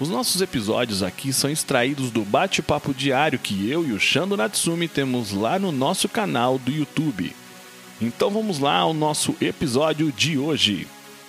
Os nossos episódios aqui são extraídos do bate-papo diário que eu e o Shando Natsumi temos lá no nosso canal do YouTube. Então vamos lá ao nosso episódio de hoje.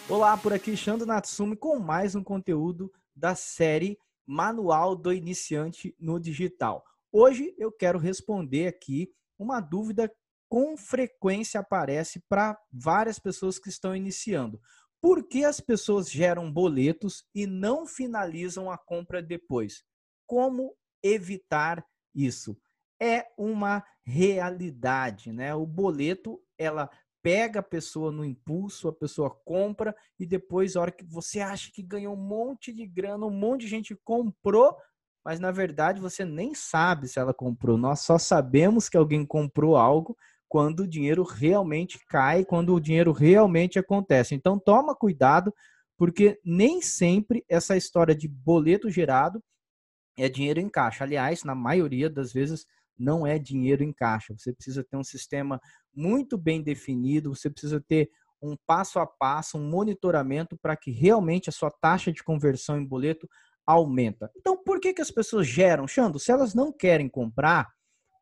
Olá, por aqui Shando Natsumi com mais um conteúdo da série Manual do Iniciante no Digital. Hoje eu quero responder aqui uma dúvida com frequência aparece para várias pessoas que estão iniciando. Por que as pessoas geram boletos e não finalizam a compra depois? Como evitar isso? É uma realidade, né? O boleto, ela pega a pessoa no impulso, a pessoa compra e depois, a hora que você acha que ganhou um monte de grana, um monte de gente comprou, mas na verdade você nem sabe se ela comprou. Nós só sabemos que alguém comprou algo quando o dinheiro realmente cai, quando o dinheiro realmente acontece. Então toma cuidado, porque nem sempre essa história de boleto gerado é dinheiro em caixa. Aliás, na maioria das vezes não é dinheiro em caixa. Você precisa ter um sistema muito bem definido, você precisa ter um passo a passo, um monitoramento para que realmente a sua taxa de conversão em boleto aumenta. Então, por que, que as pessoas geram? Xando, se elas não querem comprar,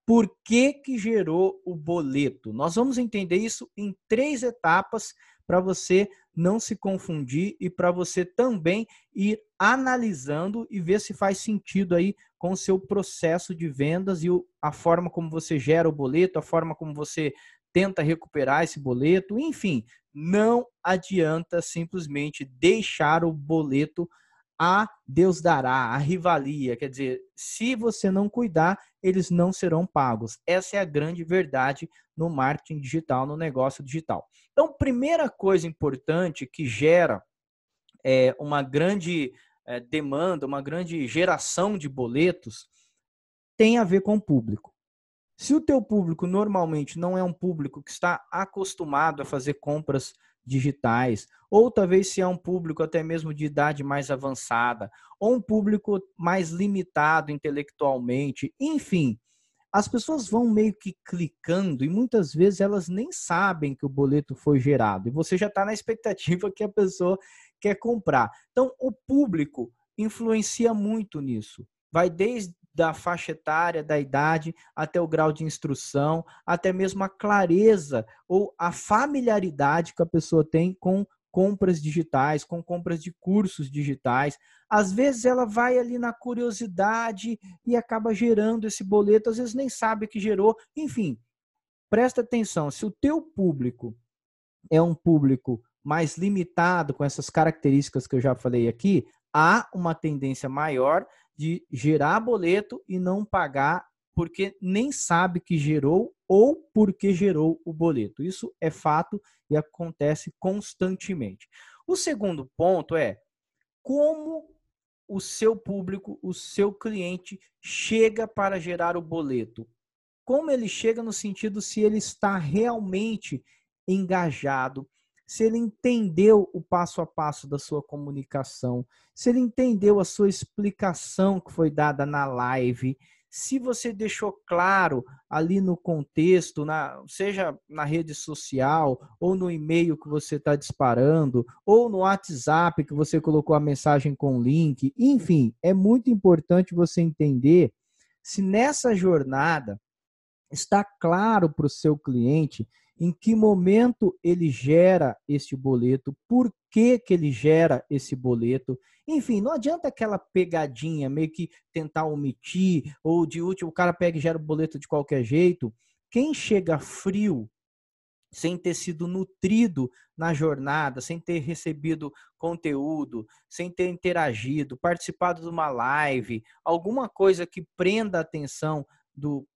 por que, que gerou o boleto. Nós vamos entender isso em três etapas para você não se confundir e para você também ir analisando e ver se faz sentido aí com o seu processo de vendas e a forma como você gera o boleto, a forma como você tenta recuperar esse boleto, enfim, não adianta simplesmente deixar o boleto a Deus dará, a rivalia. Quer dizer, se você não cuidar, eles não serão pagos. Essa é a grande verdade no marketing digital, no negócio digital. Então, primeira coisa importante que gera é, uma grande é, demanda, uma grande geração de boletos, tem a ver com o público. Se o teu público normalmente não é um público que está acostumado a fazer compras digitais, ou talvez se é um público até mesmo de idade mais avançada, ou um público mais limitado intelectualmente, enfim, as pessoas vão meio que clicando e muitas vezes elas nem sabem que o boleto foi gerado e você já está na expectativa que a pessoa quer comprar. Então, o público influencia muito nisso. Vai desde da faixa etária, da idade, até o grau de instrução, até mesmo a clareza ou a familiaridade que a pessoa tem com compras digitais, com compras de cursos digitais. Às vezes ela vai ali na curiosidade e acaba gerando esse boleto, às vezes nem sabe que gerou. Enfim, presta atenção, se o teu público é um público mais limitado com essas características que eu já falei aqui, há uma tendência maior de gerar boleto e não pagar porque nem sabe que gerou ou porque gerou o boleto. Isso é fato e acontece constantemente. O segundo ponto é como o seu público, o seu cliente chega para gerar o boleto. Como ele chega no sentido se ele está realmente engajado, se ele entendeu o passo a passo da sua comunicação, se ele entendeu a sua explicação que foi dada na live, se você deixou claro ali no contexto, na, seja na rede social, ou no e-mail que você está disparando, ou no WhatsApp que você colocou a mensagem com link, enfim, é muito importante você entender se nessa jornada está claro para o seu cliente em que momento ele gera este boleto, por que, que ele gera esse boleto. Enfim, não adianta aquela pegadinha, meio que tentar omitir, ou de último, o cara pega e gera o boleto de qualquer jeito. Quem chega frio, sem ter sido nutrido na jornada, sem ter recebido conteúdo, sem ter interagido, participado de uma live, alguma coisa que prenda a atenção do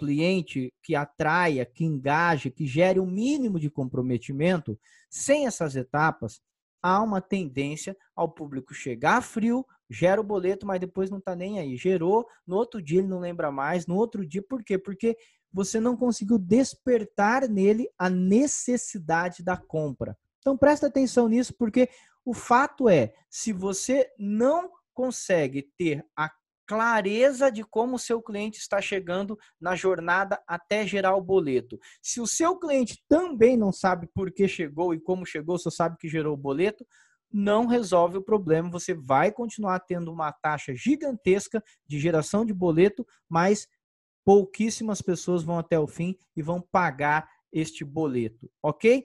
cliente que atraia, que engaje, que gere o um mínimo de comprometimento, sem essas etapas, há uma tendência ao público chegar frio, gera o boleto, mas depois não está nem aí. Gerou, no outro dia ele não lembra mais, no outro dia, por quê? Porque você não conseguiu despertar nele a necessidade da compra. Então presta atenção nisso, porque o fato é, se você não consegue ter a clareza de como o seu cliente está chegando na jornada até gerar o boleto. Se o seu cliente também não sabe por que chegou e como chegou, só sabe que gerou o boleto, não resolve o problema. Você vai continuar tendo uma taxa gigantesca de geração de boleto, mas pouquíssimas pessoas vão até o fim e vão pagar este boleto, ok?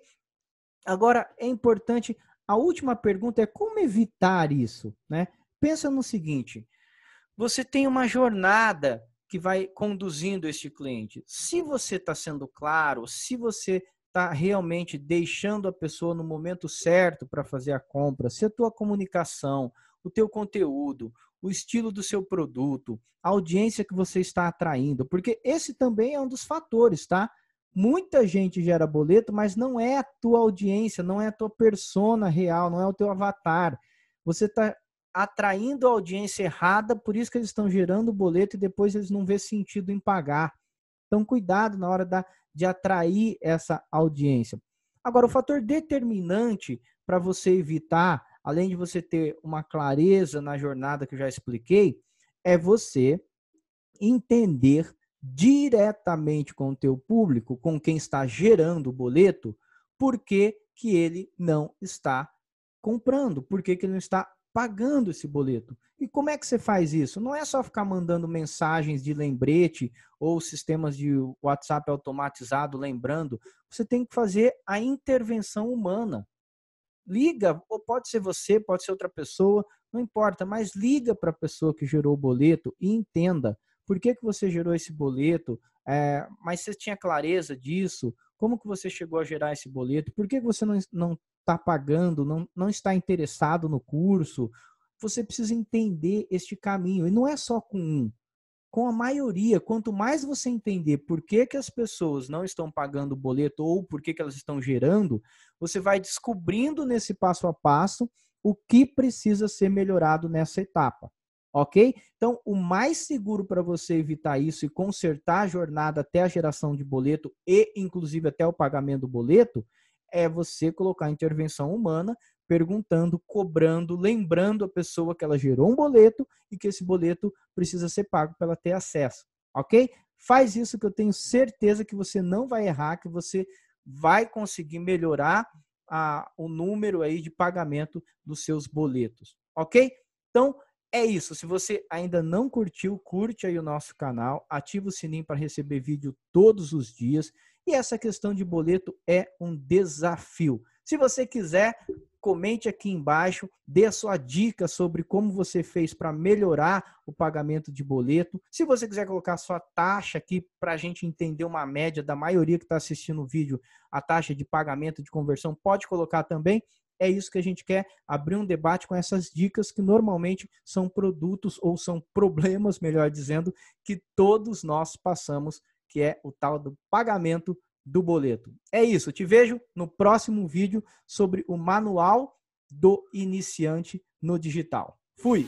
Agora é importante. A última pergunta é como evitar isso, né? Pensa no seguinte: você tem uma jornada que vai conduzindo este cliente. Se você está sendo claro, se você está realmente deixando a pessoa no momento certo para fazer a compra, se a tua comunicação, o teu conteúdo, o estilo do seu produto, a audiência que você está atraindo, porque esse também é um dos fatores, tá? Muita gente gera boleto, mas não é a tua audiência, não é a tua persona real, não é o teu avatar. Você está atraindo a audiência errada, por isso que eles estão gerando o boleto e depois eles não vê sentido em pagar. Então, cuidado na hora da, de atrair essa audiência. Agora, o fator determinante para você evitar, além de você ter uma clareza na jornada que eu já expliquei, é você entender diretamente com o teu público, com quem está gerando o boleto, por que, que ele não está comprando, por que, que ele não está pagando esse boleto. E como é que você faz isso? Não é só ficar mandando mensagens de lembrete ou sistemas de WhatsApp automatizado lembrando. Você tem que fazer a intervenção humana. Liga, ou pode ser você, pode ser outra pessoa, não importa, mas liga para a pessoa que gerou o boleto e entenda por que, que você gerou esse boleto, é, mas você tinha clareza disso, como que você chegou a gerar esse boleto, por que, você não, não está pagando, não, não está interessado no curso, você precisa entender este caminho. E não é só com um, com a maioria. Quanto mais você entender por que, que as pessoas não estão pagando o boleto ou por que, que elas estão gerando, você vai descobrindo nesse passo a passo o que precisa ser melhorado nessa etapa. Ok? Então, o mais seguro para você evitar isso e consertar a jornada até a geração de boleto e, inclusive, até o pagamento do boleto é você colocar intervenção humana, perguntando, cobrando, lembrando a pessoa que ela gerou um boleto e que esse boleto precisa ser pago para ela ter acesso, ok? Faz isso que eu tenho certeza que você não vai errar, que você vai conseguir melhorar a, o número aí de pagamento dos seus boletos, ok? Então, é isso. Se você ainda não curtiu, curte aí o nosso canal, ativa o sininho para receber vídeo todos os dias. E essa questão de boleto é um desafio. Se você quiser, comente aqui embaixo, dê a sua dica sobre como você fez para melhorar o pagamento de boleto. Se você quiser colocar a sua taxa aqui para a gente entender uma média da maioria que está assistindo o vídeo, a taxa de pagamento de conversão, pode colocar também. É isso que a gente quer, abrir um debate com essas dicas que normalmente são produtos ou são problemas, melhor dizendo, que todos nós passamos que é o tal do pagamento do boleto. É isso, te vejo no próximo vídeo sobre o manual do iniciante no digital. Fui!